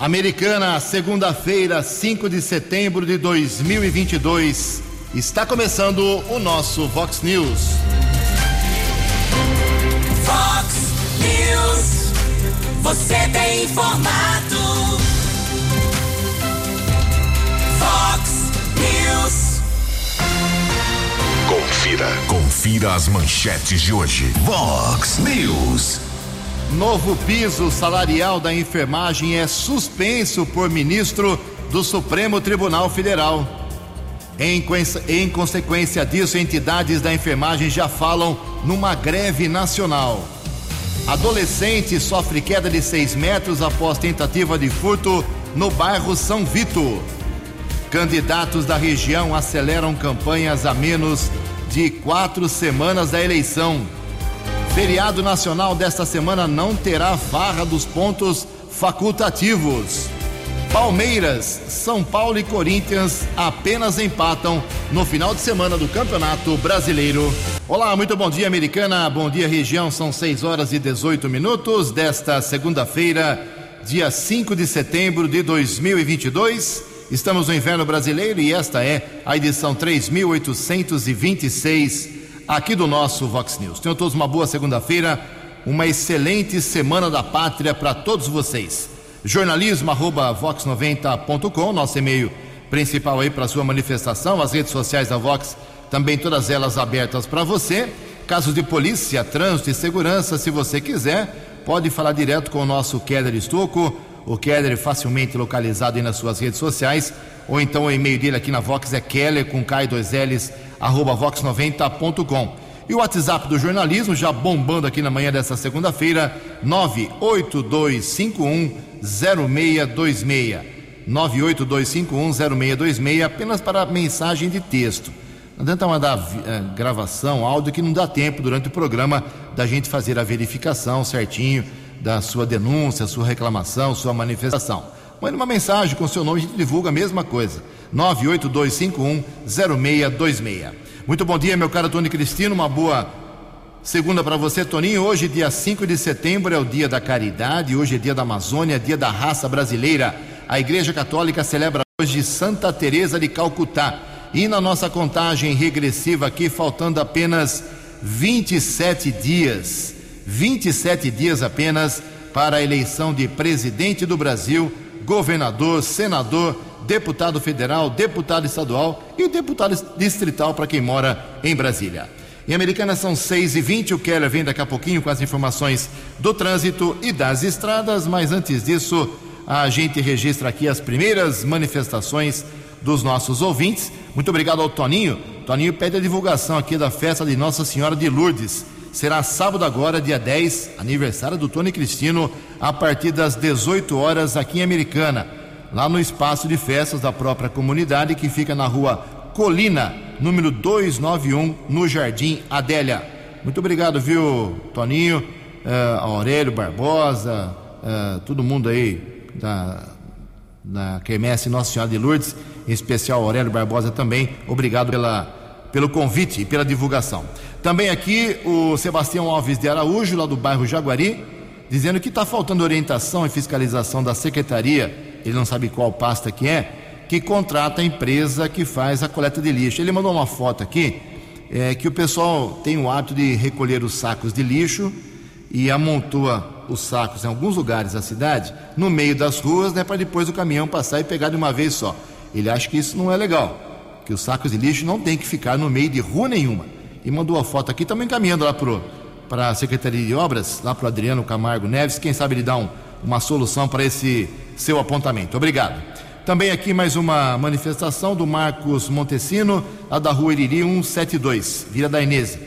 Americana, segunda-feira, 5 de setembro de 2022. Está começando o nosso Vox News. Vox News. Você tem informado. Vox News. Confira, confira as manchetes de hoje. Vox News. Novo piso salarial da enfermagem é suspenso por ministro do Supremo Tribunal Federal. Em, em, consequência disso, entidades da enfermagem já falam numa greve nacional. Adolescente sofre queda de 6 metros após tentativa de furto no bairro São Vito. Candidatos da região aceleram campanhas a menos de quatro semanas da eleição. Feriado nacional desta semana não terá farra dos pontos facultativos. Palmeiras, São Paulo e Corinthians apenas empatam no final de semana do Campeonato Brasileiro. Olá, muito bom dia, Americana. Bom dia, região. São 6 horas e 18 minutos desta segunda-feira, dia 5 de setembro de 2022. Estamos no inverno brasileiro e esta é a edição 3826 aqui do nosso Vox News. Tenham todos uma boa segunda-feira, uma excelente semana da pátria para todos vocês. Jornalismo arroba vox90.com, nosso e-mail principal aí para sua manifestação, as redes sociais da Vox, também todas elas abertas para você. Casos de polícia, trânsito e segurança, se você quiser, pode falar direto com o nosso Keller Estocco, o Keller facilmente localizado aí nas suas redes sociais, ou então o e-mail dele aqui na Vox é keller com K e dois L's arroba vox90.com. E o WhatsApp do jornalismo, já bombando aqui na manhã dessa segunda-feira, 982510626. 982510626, apenas para mensagem de texto. Não adianta mandar é, gravação, áudio, que não dá tempo durante o programa da gente fazer a verificação certinho da sua denúncia, sua reclamação, sua manifestação. Mande uma mensagem com seu nome, a gente divulga a mesma coisa. 982510626. Muito bom dia, meu caro Tony Cristino. Uma boa segunda para você, Toninho. Hoje, dia 5 de setembro, é o dia da caridade. Hoje é dia da Amazônia, dia da raça brasileira. A Igreja Católica celebra hoje Santa Teresa de Calcutá. E na nossa contagem regressiva aqui, faltando apenas 27 dias. 27 dias apenas para a eleição de presidente do Brasil, governador, senador deputado federal, deputado estadual e deputado distrital para quem mora em Brasília. Em Americana são 6 e 20 o Keller vem daqui a pouquinho com as informações do trânsito e das estradas, mas antes disso, a gente registra aqui as primeiras manifestações dos nossos ouvintes. Muito obrigado ao Toninho. Toninho pede a divulgação aqui da festa de Nossa Senhora de Lourdes. Será sábado agora, dia 10, aniversário do Tony Cristino, a partir das 18 horas aqui em Americana lá no espaço de festas da própria comunidade, que fica na rua Colina, número 291, no Jardim Adélia. Muito obrigado, viu, Toninho, uh, Aurélio Barbosa, uh, todo mundo aí da, da Quermesse Nossa Senhora de Lourdes, em especial Aurélio Barbosa também. Obrigado pela, pelo convite e pela divulgação. Também aqui o Sebastião Alves de Araújo, lá do bairro Jaguari, dizendo que está faltando orientação e fiscalização da Secretaria ele não sabe qual pasta que é, que contrata a empresa que faz a coleta de lixo. Ele mandou uma foto aqui é, que o pessoal tem o hábito de recolher os sacos de lixo e amontoa os sacos em alguns lugares da cidade no meio das ruas, né, para depois o caminhão passar e pegar de uma vez só. Ele acha que isso não é legal, que os sacos de lixo não tem que ficar no meio de rua nenhuma. E mandou a foto aqui, também encaminhando lá para a Secretaria de Obras, lá para o Adriano Camargo Neves, quem sabe ele dá um, uma solução para esse seu apontamento. Obrigado. Também aqui mais uma manifestação do Marcos Montesino, lá da rua Iriri 172, Vila da Inês.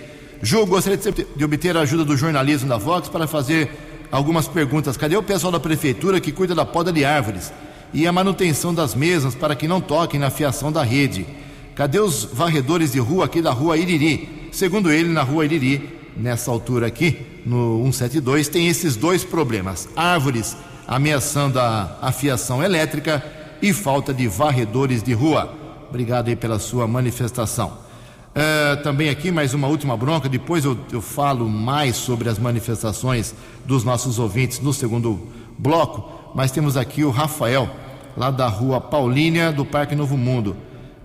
Ju, gostaria de obter a ajuda do jornalismo da Vox para fazer algumas perguntas. Cadê o pessoal da prefeitura que cuida da poda de árvores e a manutenção das mesas para que não toquem na fiação da rede? Cadê os varredores de rua aqui da rua Iriri? Segundo ele, na rua Iriri, nessa altura aqui, no 172, tem esses dois problemas: árvores ameaçando a afiação elétrica e falta de varredores de rua. Obrigado aí pela sua manifestação. É, também aqui mais uma última bronca, depois eu, eu falo mais sobre as manifestações dos nossos ouvintes no segundo bloco, mas temos aqui o Rafael, lá da rua Paulínia, do Parque Novo Mundo.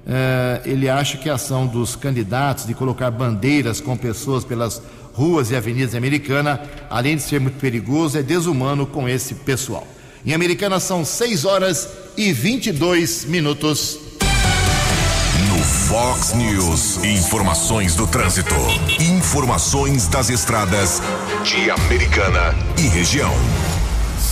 É, ele acha que a ação dos candidatos de colocar bandeiras com pessoas pelas ruas e avenidas americanas, além de ser muito perigoso, é desumano com esse pessoal. Em Americana são 6 horas e 22 minutos. No Fox News, informações do trânsito. Informações das estradas de Americana e região.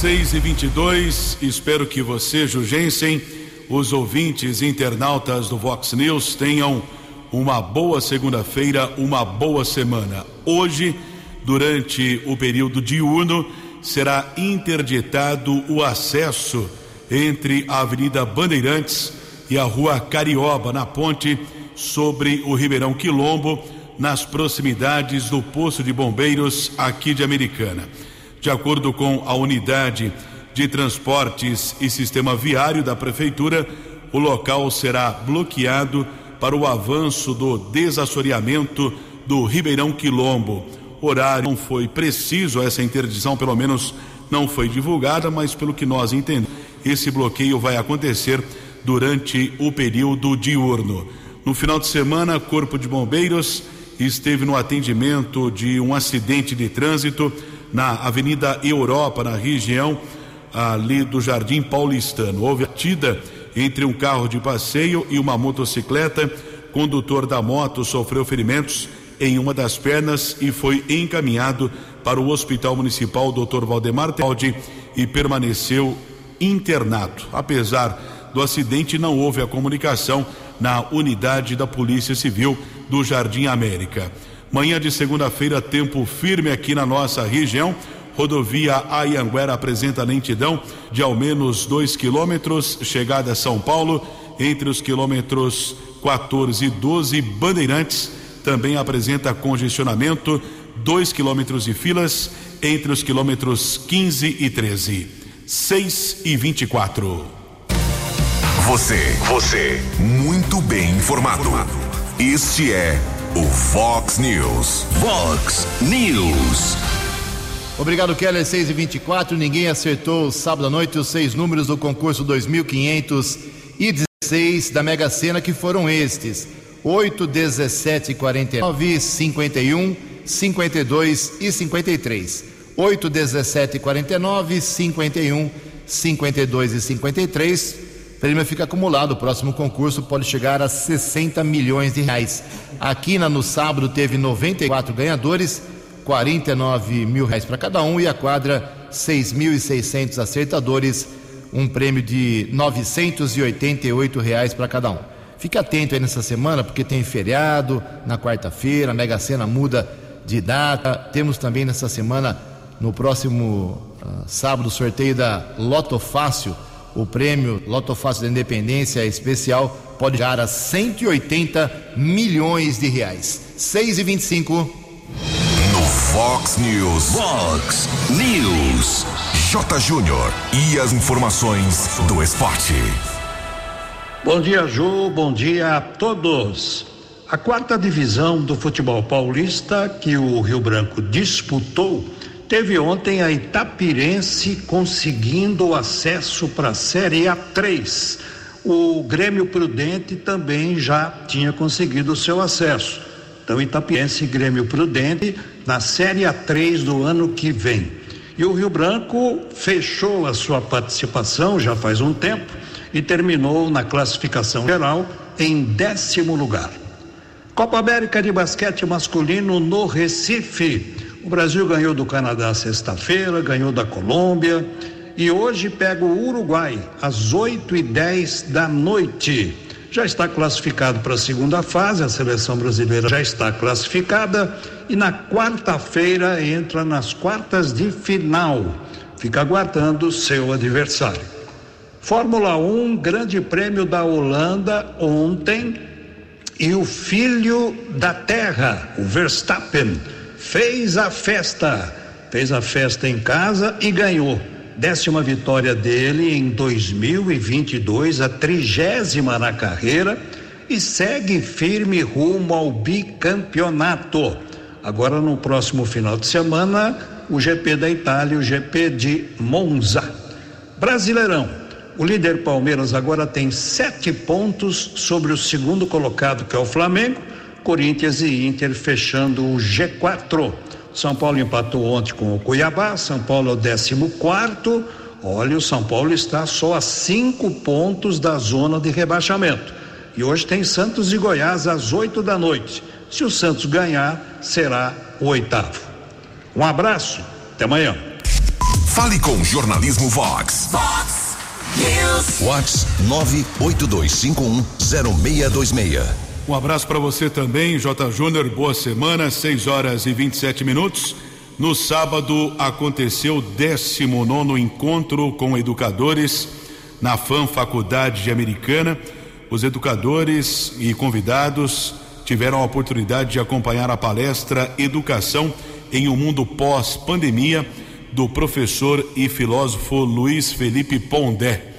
6 e 22 espero que você, Jugensen, os ouvintes internautas do Vox News tenham uma boa segunda-feira, uma boa semana. Hoje, durante o período diurno, será interditado o acesso entre a Avenida Bandeirantes e a Rua Carioba, na ponte sobre o Ribeirão Quilombo, nas proximidades do posto de bombeiros aqui de Americana. De acordo com a unidade de transportes e sistema viário da prefeitura, o local será bloqueado para o avanço do desassoreamento do Ribeirão Quilombo. Horário não foi preciso, essa interdição pelo menos não foi divulgada, mas pelo que nós entendemos, esse bloqueio vai acontecer durante o período diurno. No final de semana, Corpo de Bombeiros esteve no atendimento de um acidente de trânsito na Avenida Europa, na região ali do Jardim Paulistano. Houve atida entre um carro de passeio e uma motocicleta. Condutor da moto sofreu ferimentos em uma das pernas e foi encaminhado para o Hospital Municipal Dr. Valdemar Tealdi e permaneceu internado. Apesar do acidente, não houve a comunicação na unidade da Polícia Civil do Jardim América. Manhã de segunda-feira, tempo firme aqui na nossa região. Rodovia Ayanguera apresenta lentidão de ao menos 2 quilômetros, chegada a São Paulo, entre os quilômetros 14 e 12, Bandeirantes também apresenta congestionamento, 2 quilômetros de filas entre os quilômetros 15 e 13. 6 e 24. Você, você, muito bem informado. Este é o Fox News. Fox News. Obrigado, Keller. 6 e 24 Ninguém acertou sábado à noite os seis números do concurso 2516 da Mega Sena, que foram estes: 8, 17, 49, 51, 52 e 53. 8, 17, 49, 51, 52 e 53. O prêmio fica acumulado. O próximo concurso pode chegar a 60 milhões de reais. Aqui na, no sábado teve 94 ganhadores 49 mil reais para cada um e a quadra 6.600 acertadores, um prêmio de 988 reais para cada um. Fique atento aí nessa semana porque tem feriado na quarta-feira, a Mega Sena muda de data. Temos também nessa semana, no próximo uh, sábado, sorteio da Loto Fácil. O prêmio Loto Fácil da Independência especial pode chegar a 180 milhões de reais. 6 e 25 Fox News. Fox News. J. Júnior. E as informações do esporte. Bom dia, Ju. Bom dia a todos. A quarta divisão do futebol paulista que o Rio Branco disputou teve ontem a Itapirense conseguindo acesso para a Série A3. O Grêmio Prudente também já tinha conseguido o seu acesso. Então, Itapiense e Grêmio Prudente na Série A3 do ano que vem. E o Rio Branco fechou a sua participação já faz um tempo e terminou na classificação geral em décimo lugar. Copa América de basquete masculino no Recife. O Brasil ganhou do Canadá sexta-feira, ganhou da Colômbia e hoje pega o Uruguai às 8 e 10 da noite já está classificado para a segunda fase, a seleção brasileira já está classificada e na quarta-feira entra nas quartas de final. Fica aguardando seu adversário. Fórmula 1, Grande Prêmio da Holanda ontem e o filho da terra, o Verstappen, fez a festa. Fez a festa em casa e ganhou décima vitória dele em 2022, a trigésima na carreira e segue firme rumo ao bicampeonato. Agora no próximo final de semana, o GP da Itália, o GP de Monza. Brasileirão. O líder Palmeiras agora tem sete pontos sobre o segundo colocado, que é o Flamengo. Corinthians e Inter fechando o G4. São Paulo empatou ontem com o Cuiabá. São Paulo é o 14 quarto. Olha, o São Paulo está só a cinco pontos da zona de rebaixamento. E hoje tem Santos e Goiás às oito da noite. Se o Santos ganhar, será o oitavo. Um abraço, até amanhã. Fale com o Jornalismo Vox. Vox News. Vox 982510626. Um abraço para você também, J. Júnior. Boa semana, 6 horas e 27 minutos. No sábado aconteceu o 19 encontro com educadores na FAM Faculdade Americana. Os educadores e convidados tiveram a oportunidade de acompanhar a palestra Educação em um Mundo Pós-Pandemia do professor e filósofo Luiz Felipe Pondé.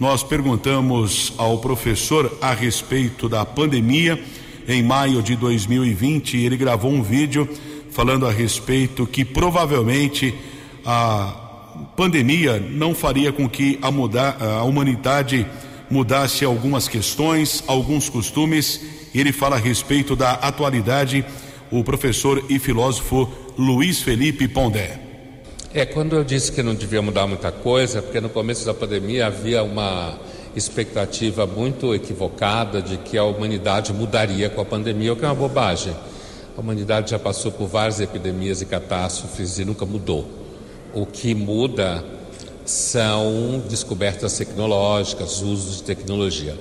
Nós perguntamos ao professor a respeito da pandemia. Em maio de 2020, ele gravou um vídeo falando a respeito que provavelmente a pandemia não faria com que a, mudar, a humanidade mudasse algumas questões, alguns costumes. Ele fala a respeito da atualidade, o professor e filósofo Luiz Felipe Pondé. É, quando eu disse que não devia mudar muita coisa, porque no começo da pandemia havia uma expectativa muito equivocada de que a humanidade mudaria com a pandemia, o que é uma bobagem. A humanidade já passou por várias epidemias e catástrofes e nunca mudou. O que muda são descobertas tecnológicas, usos de tecnologia.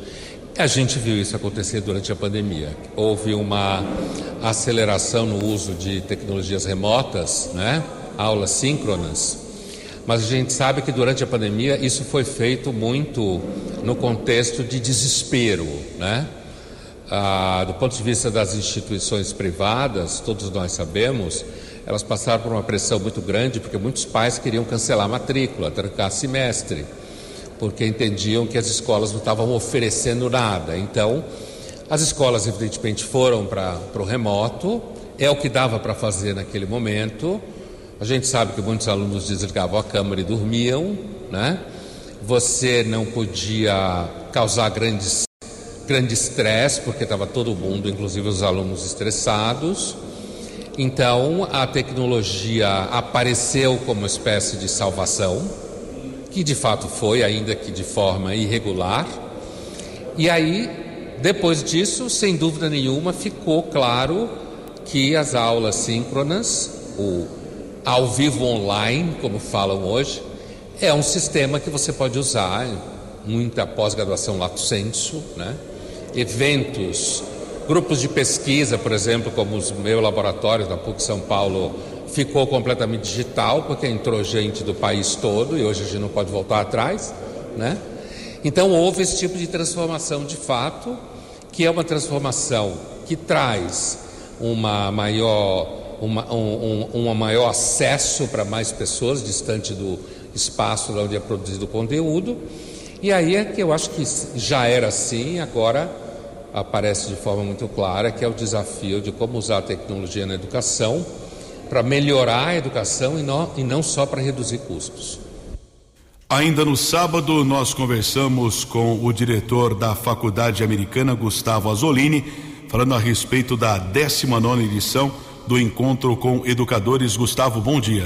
A gente viu isso acontecer durante a pandemia. Houve uma aceleração no uso de tecnologias remotas, né? Aulas síncronas, mas a gente sabe que durante a pandemia isso foi feito muito no contexto de desespero, né? Ah, do ponto de vista das instituições privadas, todos nós sabemos, elas passaram por uma pressão muito grande porque muitos pais queriam cancelar a matrícula, trancar semestre, porque entendiam que as escolas não estavam oferecendo nada. Então, as escolas evidentemente foram para o remoto, é o que dava para fazer naquele momento. A gente sabe que muitos alunos desligavam a câmera e dormiam, né? Você não podia causar grandes, grande estresse, porque estava todo mundo, inclusive os alunos, estressados. Então, a tecnologia apareceu como espécie de salvação, que de fato foi, ainda que de forma irregular. E aí, depois disso, sem dúvida nenhuma, ficou claro que as aulas síncronas, o ao vivo online, como falam hoje, é um sistema que você pode usar, muita pós-graduação lato sensu, né? eventos, grupos de pesquisa, por exemplo, como os meus laboratórios da PUC São Paulo, ficou completamente digital, porque entrou gente do país todo e hoje a gente não pode voltar atrás, né? Então houve esse tipo de transformação de fato, que é uma transformação que traz uma maior uma, um, um, um maior acesso para mais pessoas distante do espaço onde é produzido o conteúdo. E aí é que eu acho que já era assim, agora aparece de forma muito clara que é o desafio de como usar a tecnologia na educação para melhorar a educação e não, e não só para reduzir custos. Ainda no sábado, nós conversamos com o diretor da Faculdade Americana, Gustavo Azolini, falando a respeito da 19 edição do encontro com educadores. Gustavo, bom dia.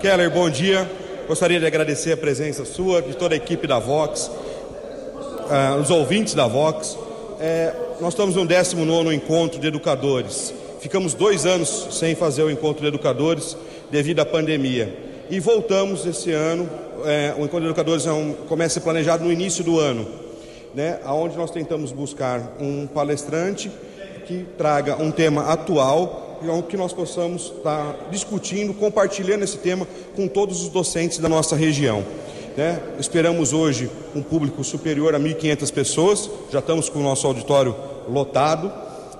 Keller, bom dia. Gostaria de agradecer a presença sua, de toda a equipe da Vox, uh, os ouvintes da Vox. É, nós estamos no 19 encontro de educadores. Ficamos dois anos sem fazer o encontro de educadores devido à pandemia. E voltamos esse ano. É, o encontro de educadores é um, começa a ser planejado no início do ano, né, onde nós tentamos buscar um palestrante que traga um tema atual que nós possamos estar discutindo, compartilhando esse tema com todos os docentes da nossa região. Né? Esperamos hoje um público superior a 1.500 pessoas, já estamos com o nosso auditório lotado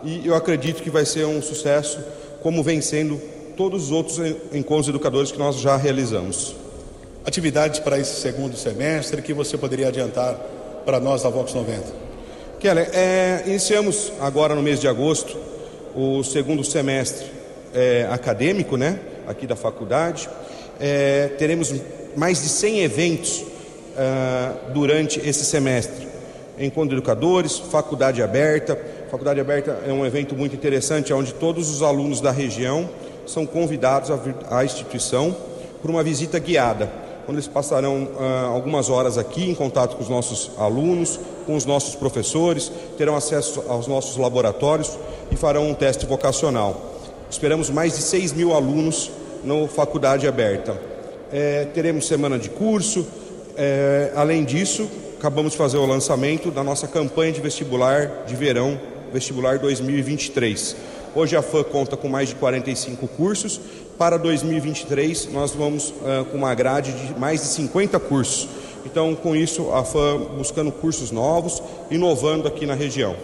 e eu acredito que vai ser um sucesso, como vem sendo todos os outros encontros educadores que nós já realizamos. Atividades para esse segundo semestre que você poderia adiantar para nós da Vox 90? Keller, é, iniciamos agora no mês de agosto o segundo semestre é, acadêmico, né, aqui da faculdade. É, teremos mais de 100 eventos uh, durante esse semestre. Encontro de educadores, faculdade aberta. Faculdade aberta é um evento muito interessante, onde todos os alunos da região são convidados à instituição por uma visita guiada, onde eles passarão uh, algumas horas aqui em contato com os nossos alunos, com os nossos professores, terão acesso aos nossos laboratórios e farão um teste vocacional. Esperamos mais de 6 mil alunos na faculdade aberta. É, teremos semana de curso. É, além disso, acabamos de fazer o lançamento da nossa campanha de vestibular de verão, vestibular 2023. Hoje a FAM conta com mais de 45 cursos. Para 2023, nós vamos uh, com uma grade de mais de 50 cursos. Então, com isso, a FAM buscando cursos novos, inovando aqui na região.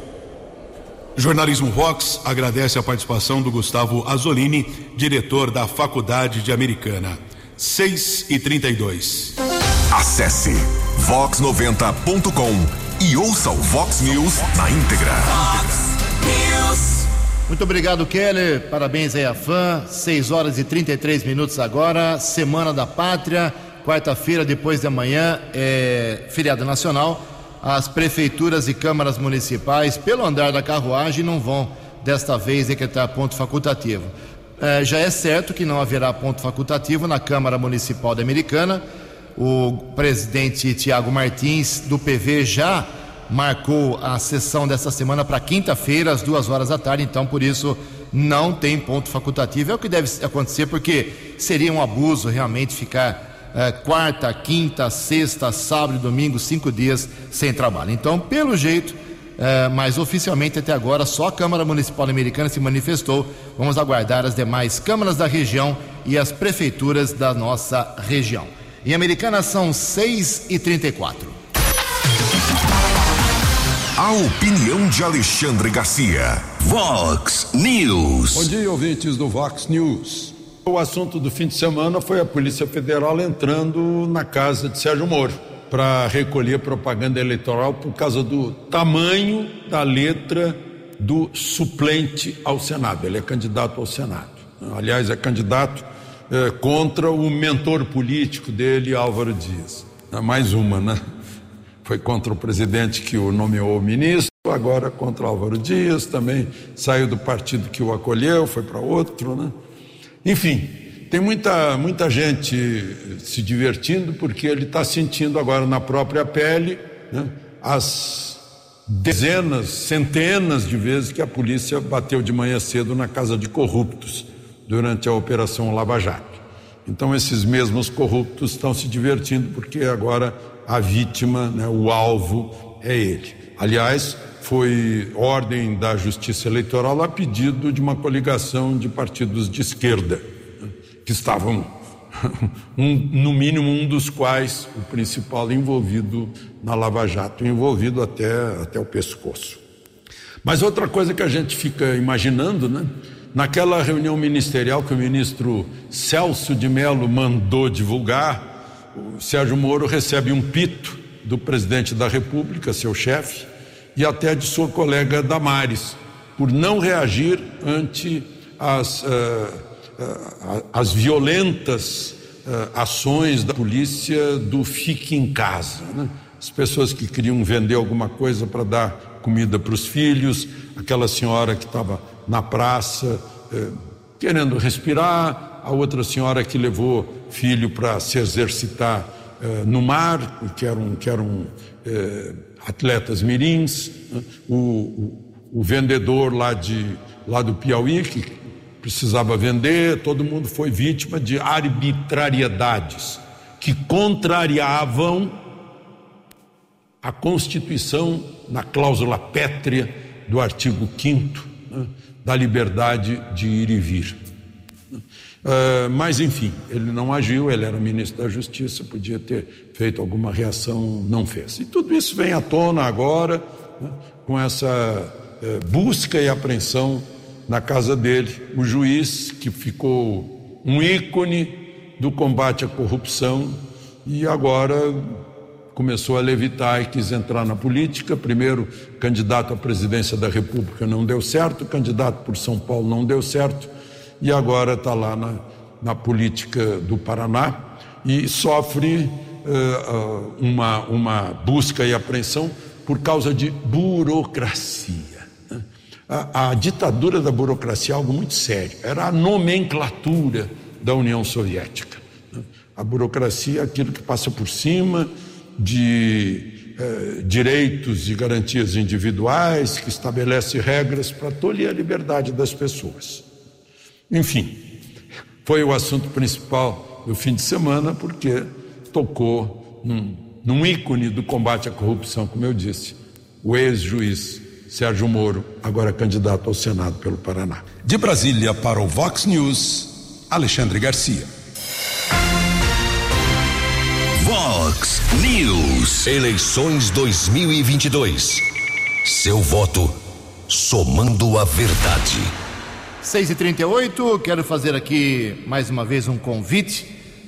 Jornalismo Vox agradece a participação do Gustavo Azolini, diretor da Faculdade de Americana. 6 e 32. Acesse vox90.com e ouça o Vox News na íntegra. Muito obrigado, Keller. Parabéns aí à fã. 6 horas e 33 minutos agora. Semana da Pátria. Quarta-feira, depois de amanhã, é feriado nacional as prefeituras e câmaras municipais, pelo andar da carruagem, não vão desta vez decretar ponto facultativo. É, já é certo que não haverá ponto facultativo na Câmara Municipal da Americana. O presidente Tiago Martins, do PV, já marcou a sessão dessa semana para quinta-feira, às duas horas da tarde, então por isso não tem ponto facultativo. É o que deve acontecer, porque seria um abuso realmente ficar é, quarta, quinta, sexta, sábado e domingo, cinco dias sem trabalho. Então, pelo jeito, é, mas oficialmente até agora só a Câmara Municipal Americana se manifestou. Vamos aguardar as demais câmaras da região e as prefeituras da nossa região. Em Americana são 6 e 34 A opinião de Alexandre Garcia. Vox News. Bom dia, ouvintes do Vox News. O assunto do fim de semana foi a Polícia Federal entrando na casa de Sérgio Moro para recolher propaganda eleitoral por causa do tamanho da letra do suplente ao Senado. Ele é candidato ao Senado. Aliás, é candidato é, contra o mentor político dele, Álvaro Dias. É mais uma, né? Foi contra o presidente que o nomeou ministro, agora contra Álvaro Dias, também saiu do partido que o acolheu, foi para outro, né? Enfim, tem muita, muita gente se divertindo porque ele está sentindo agora na própria pele né, as dezenas, centenas de vezes que a polícia bateu de manhã cedo na casa de corruptos durante a Operação Lava Jato. Então, esses mesmos corruptos estão se divertindo porque agora a vítima, né, o alvo, é ele. Aliás, foi ordem da Justiça Eleitoral a pedido de uma coligação de partidos de esquerda, que estavam, um, no mínimo, um dos quais o principal envolvido na Lava Jato, envolvido até, até o pescoço. Mas outra coisa que a gente fica imaginando, né? Naquela reunião ministerial que o ministro Celso de Mello mandou divulgar, o Sérgio Moro recebe um pito do presidente da República, seu chefe, e até de sua colega Damares, por não reagir ante as, uh, uh, as violentas uh, ações da polícia do fique em casa. Né? As pessoas que queriam vender alguma coisa para dar comida para os filhos, aquela senhora que estava na praça querendo respirar, a outra senhora que levou filho para se exercitar no mar, que eram, que eram atletas mirins, né? o, o, o, vendedor lá, de, lá do Piauí, que precisava vender, todo mundo foi vítima de arbitrariedades que contrariavam a Constituição na cláusula pétrea do artigo 5 né, da liberdade de ir e vir. Uh, mas, enfim, ele não agiu, ele era ministro da Justiça, podia ter feito alguma reação, não fez. E tudo isso vem à tona agora, né, com essa uh, busca e apreensão na casa dele. O juiz, que ficou um ícone do combate à corrupção, e agora começou a levitar e quis entrar na política. Primeiro, candidato à presidência da República não deu certo, candidato por São Paulo não deu certo e agora está lá na, na política do Paraná e sofre uh, uma, uma busca e apreensão por causa de burocracia. Né? A, a ditadura da burocracia é algo muito sério, era a nomenclatura da União Soviética. Né? A burocracia é aquilo que passa por cima de eh, direitos e garantias individuais, que estabelece regras para tolher a liberdade das pessoas. Enfim, foi o assunto principal do fim de semana, porque tocou num, num ícone do combate à corrupção, como eu disse, o ex-juiz Sérgio Moro, agora candidato ao Senado pelo Paraná. De Brasília para o Vox News, Alexandre Garcia. Vox News, eleições 2022. Seu voto somando a verdade. 6 e 38 quero fazer aqui mais uma vez um convite,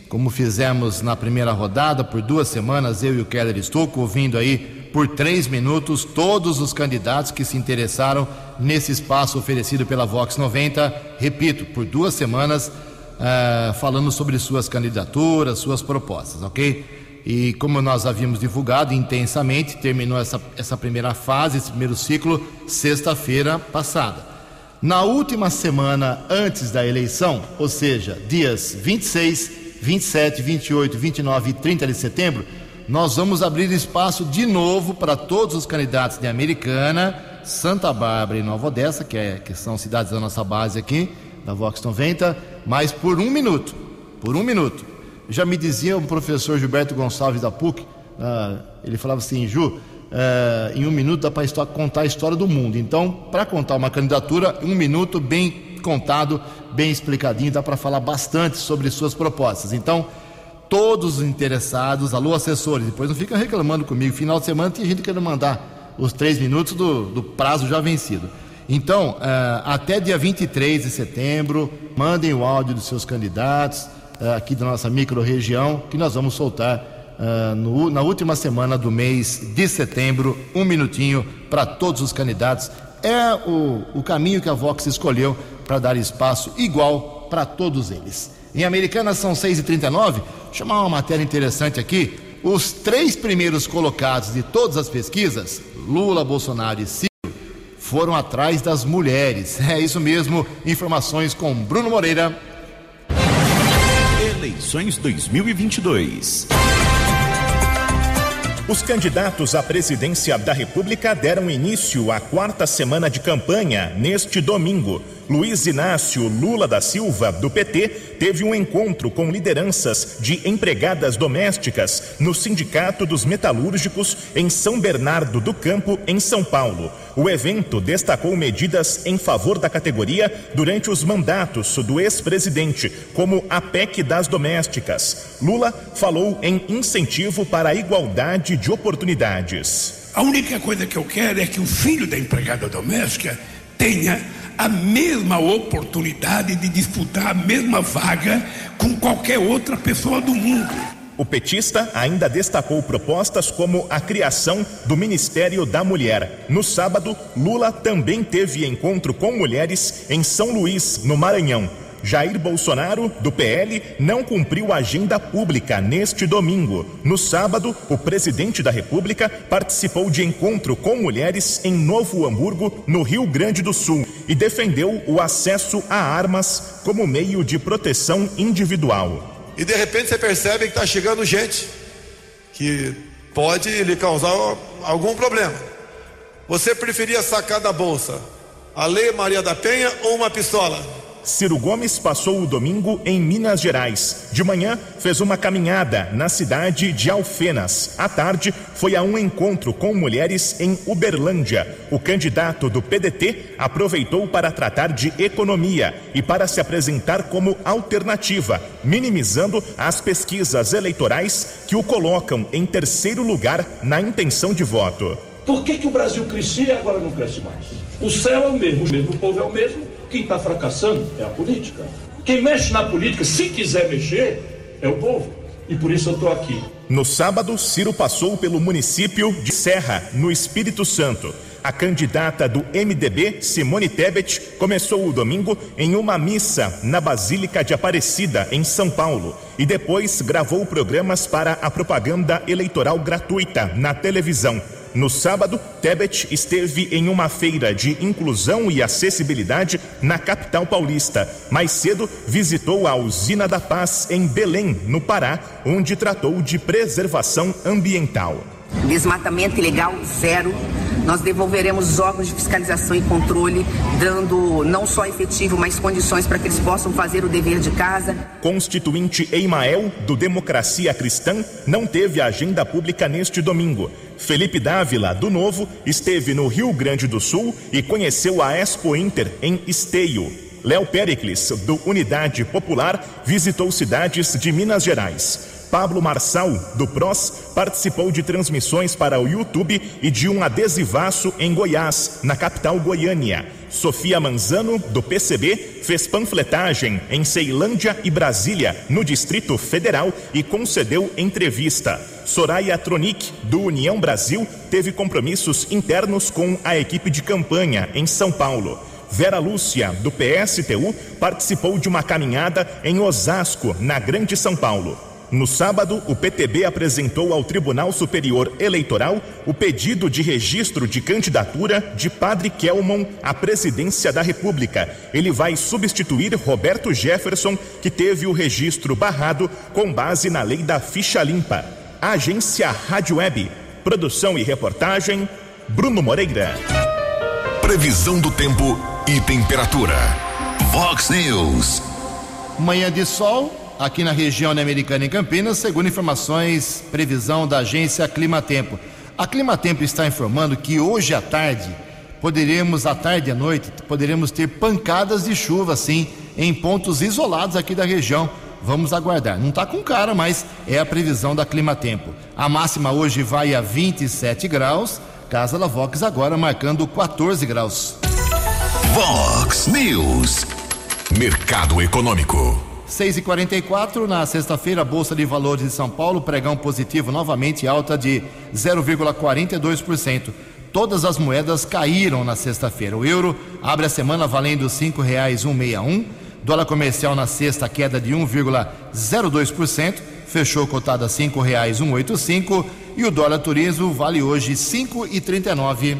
como fizemos na primeira rodada, por duas semanas, eu e o Keller Estouco, ouvindo aí por três minutos todos os candidatos que se interessaram nesse espaço oferecido pela Vox 90, repito, por duas semanas, uh, falando sobre suas candidaturas, suas propostas, ok? E como nós havíamos divulgado intensamente, terminou essa, essa primeira fase, esse primeiro ciclo, sexta-feira passada. Na última semana antes da eleição, ou seja, dias 26, 27, 28, 29 e 30 de setembro, nós vamos abrir espaço de novo para todos os candidatos de Americana, Santa Bárbara e Nova Odessa, que, é, que são cidades da nossa base aqui, da Vox 90, mas por um minuto. Por um minuto. Já me dizia um professor Gilberto Gonçalves da PUC, uh, ele falava assim, Ju, Uh, em um minuto dá para contar a história do mundo. Então, para contar uma candidatura, um minuto bem contado, bem explicadinho, dá para falar bastante sobre suas propostas. Então, todos os interessados, alô assessores, depois não fica reclamando comigo. Final de semana tem gente querendo mandar os três minutos do, do prazo já vencido. Então, uh, até dia 23 de setembro, mandem o áudio dos seus candidatos uh, aqui da nossa micro-região, que nós vamos soltar uh, no, na última semana do mês de setembro, um minutinho para todos os candidatos. É o, o caminho que a Vox escolheu para dar espaço igual para todos eles. Em Americana são 6h39. Chamar uma matéria interessante aqui. Os três primeiros colocados de todas as pesquisas, Lula, Bolsonaro e Ciro, foram atrás das mulheres. É isso mesmo. Informações com Bruno Moreira. Eleições 2022. Os candidatos à presidência da República deram início à quarta semana de campanha neste domingo. Luiz Inácio Lula da Silva, do PT, teve um encontro com lideranças de empregadas domésticas no Sindicato dos Metalúrgicos em São Bernardo do Campo, em São Paulo. O evento destacou medidas em favor da categoria durante os mandatos do ex-presidente, como a PEC das domésticas. Lula falou em incentivo para a igualdade de oportunidades. A única coisa que eu quero é que o filho da empregada doméstica tenha a mesma oportunidade de disputar a mesma vaga com qualquer outra pessoa do mundo. O petista ainda destacou propostas como a criação do Ministério da Mulher. No sábado, Lula também teve encontro com mulheres em São Luís, no Maranhão. Jair Bolsonaro, do PL, não cumpriu a agenda pública neste domingo. No sábado, o presidente da República participou de encontro com mulheres em Novo Hamburgo, no Rio Grande do Sul, e defendeu o acesso a armas como meio de proteção individual. E de repente você percebe que está chegando gente que pode lhe causar algum problema. Você preferia sacar da bolsa a Lei Maria da Penha ou uma pistola? Ciro Gomes passou o domingo em Minas Gerais. De manhã, fez uma caminhada na cidade de Alfenas. À tarde, foi a um encontro com mulheres em Uberlândia. O candidato do PDT aproveitou para tratar de economia e para se apresentar como alternativa, minimizando as pesquisas eleitorais que o colocam em terceiro lugar na intenção de voto. Por que, que o Brasil crescia e agora não cresce mais? O céu é o mesmo, o mesmo povo é o mesmo quem está fracassando é a política. Quem mexe na política, se quiser mexer, é o povo. E por isso eu estou aqui. No sábado, Ciro passou pelo município de Serra, no Espírito Santo. A candidata do MDB, Simone Tebet, começou o domingo em uma missa na Basílica de Aparecida, em São Paulo, e depois gravou programas para a propaganda eleitoral gratuita na televisão. No sábado, Tebet esteve em uma feira de inclusão e acessibilidade na capital paulista. Mais cedo, visitou a Usina da Paz em Belém, no Pará, onde tratou de preservação ambiental. Desmatamento ilegal, zero. Nós devolveremos os órgãos de fiscalização e controle, dando não só efetivo, mas condições para que eles possam fazer o dever de casa. Constituinte Eimael, do Democracia Cristã, não teve agenda pública neste domingo. Felipe Dávila, do Novo, esteve no Rio Grande do Sul e conheceu a Expo Inter em Esteio. Léo Pericles, do Unidade Popular, visitou cidades de Minas Gerais. Pablo Marçal, do PROS, participou de transmissões para o YouTube e de um adesivaço em Goiás, na capital Goiânia. Sofia Manzano, do PCB, fez panfletagem em Ceilândia e Brasília, no Distrito Federal, e concedeu entrevista. Soraya Tronic, do União Brasil, teve compromissos internos com a equipe de campanha em São Paulo. Vera Lúcia, do PSTU, participou de uma caminhada em Osasco, na Grande São Paulo. No sábado, o PTB apresentou ao Tribunal Superior Eleitoral o pedido de registro de candidatura de Padre Kelmon à presidência da República. Ele vai substituir Roberto Jefferson, que teve o registro barrado com base na lei da ficha limpa. Agência Rádio Web. Produção e reportagem, Bruno Moreira. Previsão do tempo e temperatura. Vox News. Manhã de sol aqui na região americana em Campinas, segundo informações, previsão da agência Climatempo. A Climatempo está informando que hoje à tarde poderemos, à tarde e à noite, poderemos ter pancadas de chuva, sim, em pontos isolados aqui da região. Vamos aguardar. Não está com cara, mas é a previsão da Climatempo. A máxima hoje vai a 27 graus, Casa da Vox agora marcando 14 graus. Vox News. Mercado Econômico. 6 e 44 na sexta-feira, Bolsa de Valores de São Paulo, pregão positivo, novamente alta de 0,42%. Todas as moedas caíram na sexta-feira. O euro abre a semana valendo R$ 5,161. Dólar comercial na sexta, queda de 1,02%, fechou cotado a R$ 5,185. E o dólar turismo vale hoje R$ 5,39.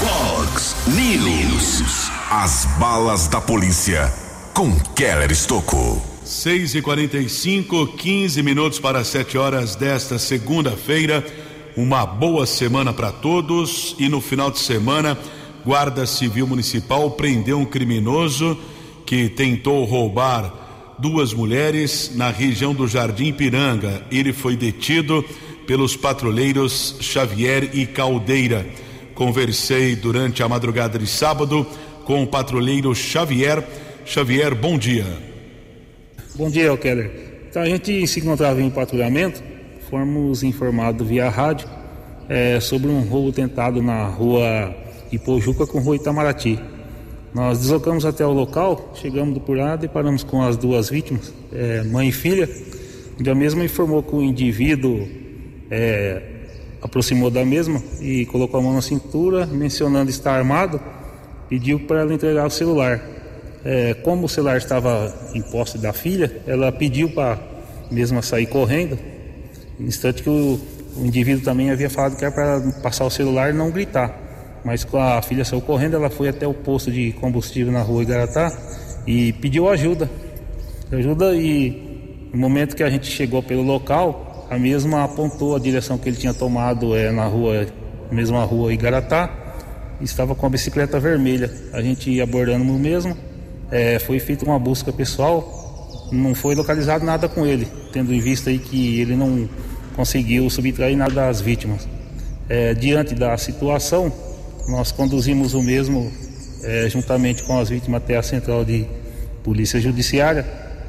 Fox News. As balas da polícia com Keller Estocou. 6 e 45 15 minutos para 7 horas desta segunda-feira. Uma boa semana para todos e no final de semana, Guarda Civil Municipal prendeu um criminoso que tentou roubar duas mulheres na região do Jardim Piranga. Ele foi detido pelos patrulheiros Xavier e Caldeira. Conversei durante a madrugada de sábado com o patrulheiro Xavier Xavier, bom dia. Bom dia, Keller. Então a gente se encontrava em patrulhamento, fomos informados via rádio é, sobre um roubo tentado na rua Ipojuca com rua Itamaraty. Nós deslocamos até o local, chegamos por lá, deparamos com as duas vítimas, é, mãe e filha, onde a mesma informou que o indivíduo é, aproximou da mesma e colocou a mão na cintura, mencionando estar armado, pediu para ela entregar o celular. É, como o celular estava em posse da filha, ela pediu para mesma sair correndo, no instante que o, o indivíduo também havia falado que era para passar o celular e não gritar. Mas com a filha saiu correndo, ela foi até o posto de combustível na rua Igaratá e pediu ajuda. Ajuda e no momento que a gente chegou pelo local, a mesma apontou a direção que ele tinha tomado é, na rua, mesma rua Igaratá, estava com a bicicleta vermelha. A gente ia abordando no mesmo, é, foi feita uma busca pessoal, não foi localizado nada com ele, tendo em vista aí que ele não conseguiu subtrair nada das vítimas. É, diante da situação, nós conduzimos o mesmo é, juntamente com as vítimas até a central de polícia judiciária,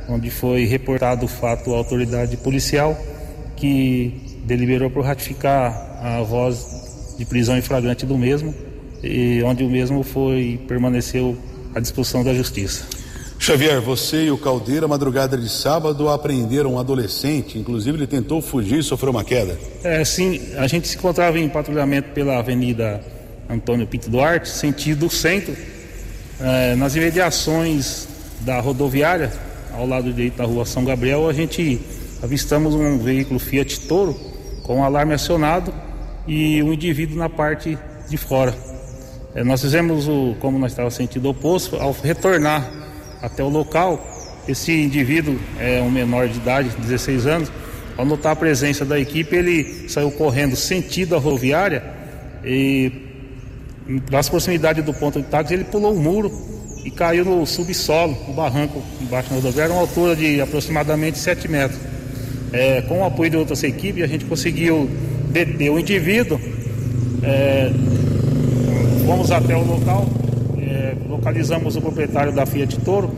onde foi reportado o fato à autoridade policial que deliberou por ratificar a voz de prisão em flagrante do mesmo, e onde o mesmo foi permaneceu à disposição da justiça. Xavier, você e o Caldeira, madrugada de sábado, apreenderam um adolescente. Inclusive, ele tentou fugir e sofreu uma queda. É, sim, a gente se encontrava em patrulhamento pela Avenida Antônio Pinto Duarte, sentido centro, é, nas imediações da rodoviária, ao lado direito da rua São Gabriel, a gente avistamos um veículo Fiat Toro com um alarme acionado e um indivíduo na parte de fora. É, nós fizemos o, como nós estávamos sentido oposto, ao retornar até o local, esse indivíduo é um menor de idade, 16 anos, ao notar a presença da equipe, ele saiu correndo sentido a rodoviária e nas proximidades do ponto de táxi ele pulou o muro e caiu no subsolo, no barranco embaixo da rodoviária, uma altura de aproximadamente 7 metros. É, com o apoio de outras equipes, a gente conseguiu deter o indivíduo. É, fomos até o local, é, localizamos o proprietário da Fiat Toro,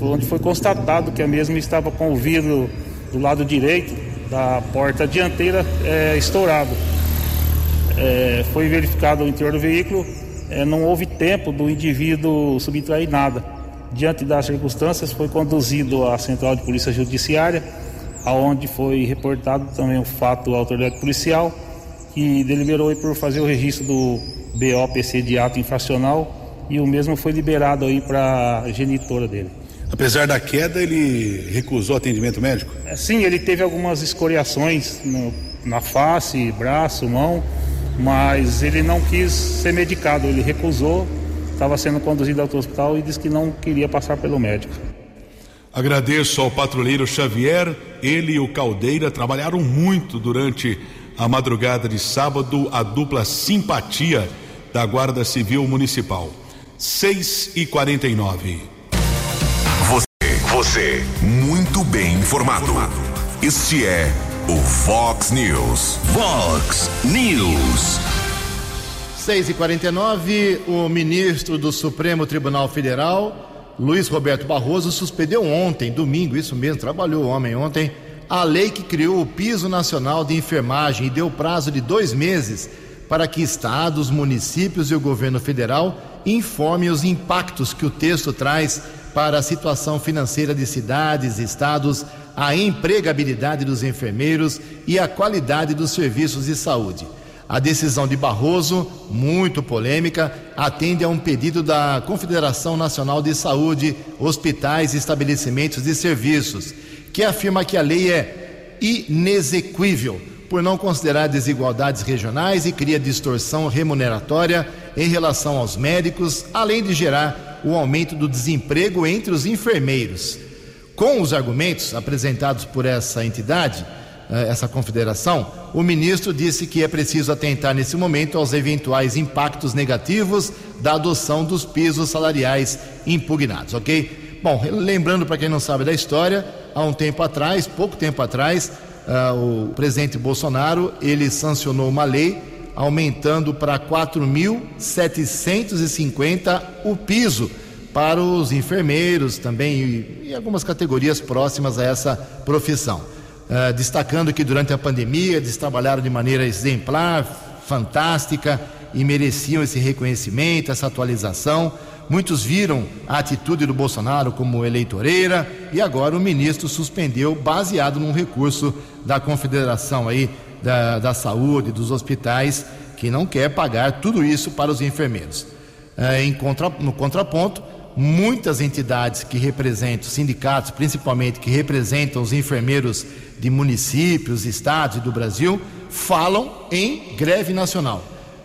onde foi constatado que a mesma estava com o vidro do lado direito da porta dianteira é, estourado. É, foi verificado o interior do veículo, não houve tempo do indivíduo subtrair nada. Diante das circunstâncias, foi conduzido à Central de Polícia Judiciária, aonde foi reportado também o fato à autoridade policial, que deliberou por fazer o registro do BOPC de ato infracional e o mesmo foi liberado aí para a genitora dele. Apesar da queda, ele recusou atendimento médico? É, sim, ele teve algumas escoriações no, na face, braço, mão, mas ele não quis ser medicado, ele recusou, estava sendo conduzido ao hospital e disse que não queria passar pelo médico. Agradeço ao patrulheiro Xavier, ele e o Caldeira trabalharam muito durante a madrugada de sábado, a dupla simpatia da Guarda Civil Municipal. 6 e 49 Você, você, muito bem informado. Este é o Fox News. Fox News. 6 e 49 o ministro do Supremo Tribunal Federal, Luiz Roberto Barroso, suspendeu ontem, domingo, isso mesmo, trabalhou o homem ontem, a lei que criou o Piso Nacional de Enfermagem e deu prazo de dois meses para que estados, municípios e o governo federal informem os impactos que o texto traz para a situação financeira de cidades, estados, a empregabilidade dos enfermeiros e a qualidade dos serviços de saúde. A decisão de Barroso, muito polêmica, atende a um pedido da Confederação Nacional de Saúde, Hospitais e Estabelecimentos de Serviços, que afirma que a lei é inexequível por não considerar desigualdades regionais e cria distorção remuneratória em relação aos médicos, além de gerar o aumento do desemprego entre os enfermeiros. Com os argumentos apresentados por essa entidade, eh, essa confederação, o ministro disse que é preciso atentar nesse momento aos eventuais impactos negativos da adoção dos pisos salariais impugnados, ok? Bom, lembrando para quem não sabe da história, há um tempo atrás, pouco tempo atrás, uh, o presidente Bolsonaro ele sancionou uma lei aumentando para 4.750 o piso para os enfermeiros também e, e algumas categorias próximas a essa profissão. Uh, destacando que durante a pandemia eles trabalharam de maneira exemplar, fantástica e mereciam esse reconhecimento, essa atualização. Muitos viram a atitude do Bolsonaro como eleitoreira e agora o ministro suspendeu, baseado num recurso da Confederação aí da, da Saúde, dos hospitais, que não quer pagar tudo isso para os enfermeiros. É, contra, no contraponto, muitas entidades que representam, sindicatos principalmente, que representam os enfermeiros de municípios, estados e do Brasil, falam em greve nacional.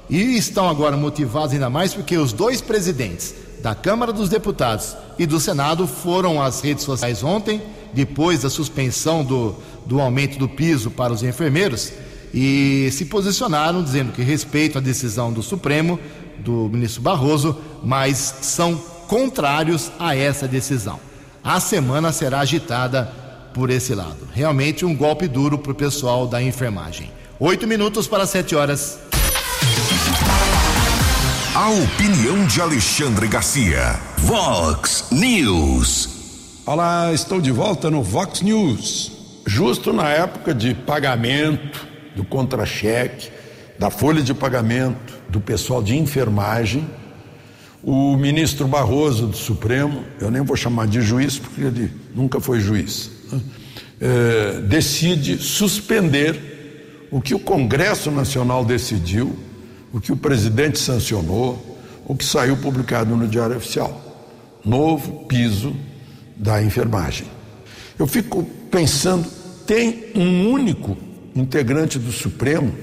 E estão agora motivados ainda mais porque os dois presidentes da Câmara dos Deputados e do Senado foram às redes sociais ontem, depois da suspensão do, do aumento do piso para os enfermeiros, e se posicionaram dizendo que respeitam a decisão do Supremo, do ministro Barroso, mas são contrários a essa decisão. A semana será agitada por esse lado. Realmente um golpe duro para o pessoal da enfermagem. Oito minutos para sete horas. A opinião de Alexandre Garcia. Vox News. Olá, estou de volta no Vox News. Justo na época de pagamento do contra-cheque, da folha de pagamento do pessoal de enfermagem, O ministro Barroso do Supremo, eu nem vou chamar de juiz porque ele nunca foi juiz, né? é, decide suspender o que o Congresso Nacional decidiu, o que o presidente sancionou, o que saiu publicado no Diário Oficial. Novo piso da enfermagem. Eu fico pensando, tem um único integrante do Supremo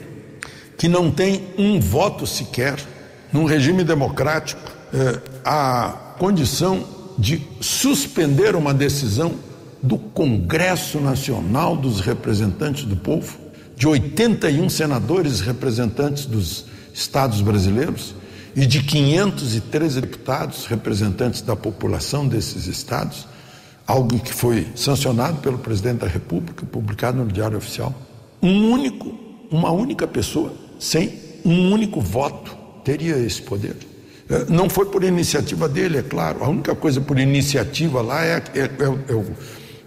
que não tem um voto sequer num regime democrático eh, a condição de suspender uma decisão do Congresso Nacional dos Representantes do Povo, de 81 senadores representantes dos estados brasileiros e de 513 deputados representantes da população desses estados, algo que foi sancionado pelo presidente da República, publicado no Diário Oficial. Um único, uma única pessoa, sem um único voto, teria esse poder. É, não foi por iniciativa dele, é claro. A única coisa por iniciativa lá é, é, é, o,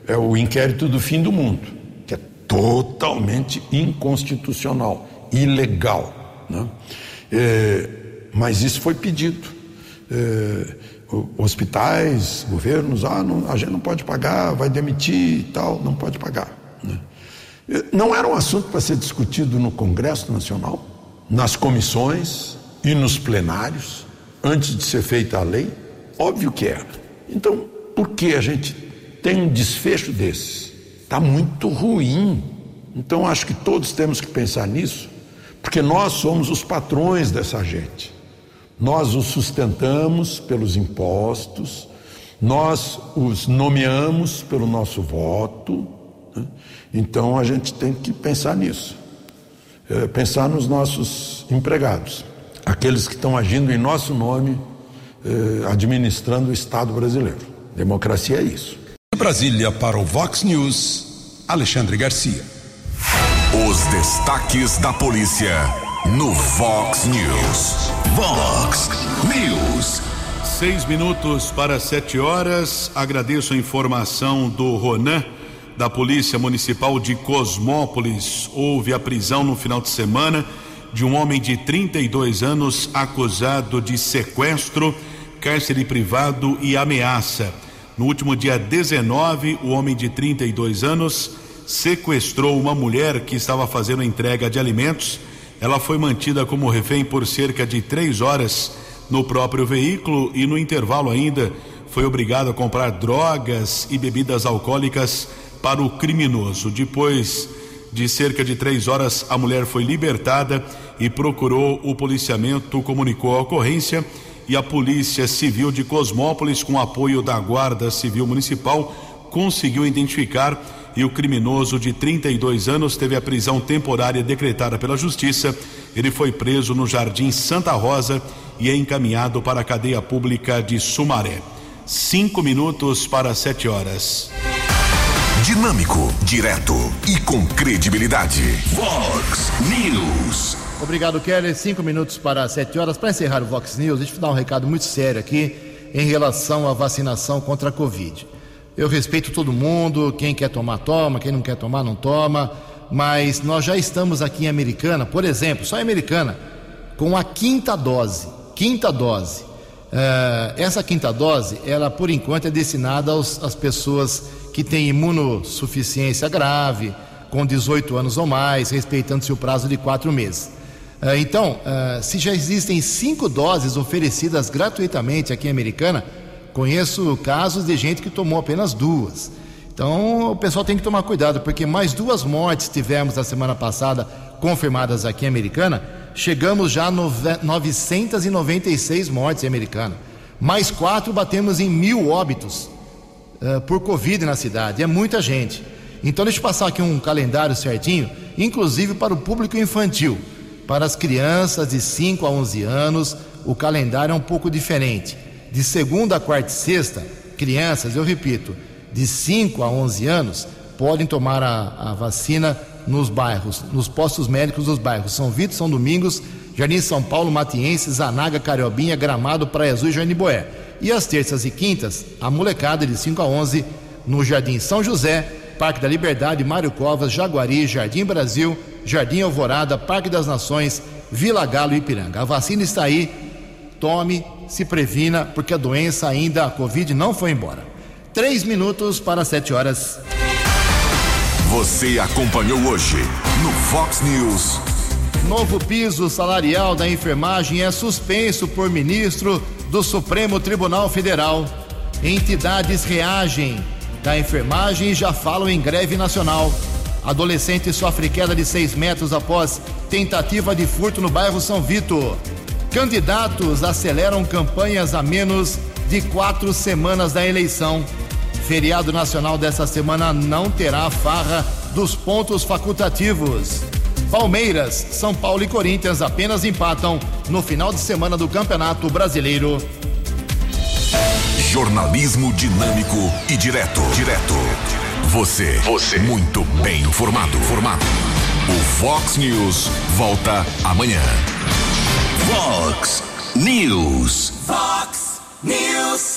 é o inquérito do fim do mundo, que é totalmente inconstitucional, ilegal. Né? É, mas isso foi pedido. É, hospitais, governos, ah, não, a gente não pode pagar, vai demitir e tal, não pode pagar. Né? É, não era um assunto para ser discutido no Congresso Nacional, nas comissões e nos plenários antes de ser feita a lei? Óbvio que era. Então, por que a gente tem um desfecho desses? Está muito ruim. Então, acho que todos temos que pensar nisso, porque nós somos os patrões dessa gente. Nós os sustentamos pelos impostos, nós os nomeamos pelo nosso voto. Né? Então, a gente tem que pensar nisso. É, pensar nos nossos empregados aqueles que estão agindo em nosso nome, eh, administrando o Estado brasileiro. Democracia é isso. De Brasília para o Vox News, Alexandre Garcia. Os destaques da polícia no Vox News. Vox News. Seis minutos para sete horas. Agradeço a informação do Ronan da Polícia Municipal de Cosmópolis. Houve a prisão no final de semana de um homem de 32 anos acusado de sequestro, cárcere privado e ameaça. No último dia 19, o homem de 32 anos sequestrou uma mulher que estava fazendo entrega de alimentos. Ela foi mantida como refém por cerca de três horas no próprio veículo e, no intervalo, ainda foi obrigado a comprar drogas e bebidas alcoólicas para o criminoso. Depois de cerca de três horas, a mulher foi libertada e procurou o policiamento, comunicou a ocorrência e a Polícia Civil de Cosmópolis, com apoio da Guarda Civil Municipal, conseguiu identificar e o criminoso de 32 anos teve a prisão temporária decretada pela Justiça. Ele foi preso no Jardim Santa Rosa e é encaminhado para a cadeia pública de Sumaré. Cinco minutos para sete horas. Dinâmico, direto e com credibilidade. Vox News. Obrigado, Kelly. Cinco minutos para sete horas. Para encerrar o Vox News, deixa eu dar um recado muito sério aqui em relação à vacinação contra a Covid. Eu respeito todo mundo, quem quer tomar, toma, quem não quer tomar, não toma, mas nós já estamos aqui em Americana, por exemplo, só em Americana, com a quinta dose. Quinta dose. Uh, essa quinta dose, ela por enquanto é destinada aos, às pessoas que têm imunossuficiência grave, com 18 anos ou mais, respeitando-se o prazo de quatro meses. Uh, então, uh, se já existem cinco doses oferecidas gratuitamente aqui em Americana, conheço casos de gente que tomou apenas duas. Então, o pessoal tem que tomar cuidado, porque mais duas mortes tivemos na semana passada confirmadas aqui em Americana. Chegamos já a 996 mortes em Americana. Mais quatro batemos em mil óbitos uh, por Covid na cidade. É muita gente. Então, deixa eu passar aqui um calendário certinho, inclusive para o público infantil. Para as crianças de 5 a 11 anos, o calendário é um pouco diferente. De segunda a quarta e sexta, crianças, eu repito, de 5 a 11 anos, podem tomar a, a vacina nos bairros, nos postos médicos dos bairros São Vitor, São Domingos, Jardim São Paulo, Matiense, Zanaga, Cariobinha, Gramado, Praia Azul e Joaniboé. E às terças e quintas, a molecada de 5 a 11 no Jardim São José, Parque da Liberdade, Mário Covas, Jaguari, Jardim Brasil, Jardim Alvorada, Parque das Nações, Vila Galo e Ipiranga. A vacina está aí, tome, se previna, porque a doença ainda, a Covid, não foi embora. Três minutos para sete horas. Você acompanhou hoje no Fox News. Novo piso salarial da enfermagem é suspenso por ministro do Supremo Tribunal Federal. Entidades reagem da enfermagem e já falam em greve nacional. Adolescente sofre queda de seis metros após tentativa de furto no bairro São Vito. Candidatos aceleram campanhas a menos de quatro semanas da eleição. Feriado nacional dessa semana não terá farra dos pontos facultativos. Palmeiras, São Paulo e Corinthians apenas empatam no final de semana do Campeonato Brasileiro. Jornalismo dinâmico e direto. Direto. Você. Você. Muito bem informado. Formado. O Fox News volta amanhã. Fox News. Fox News.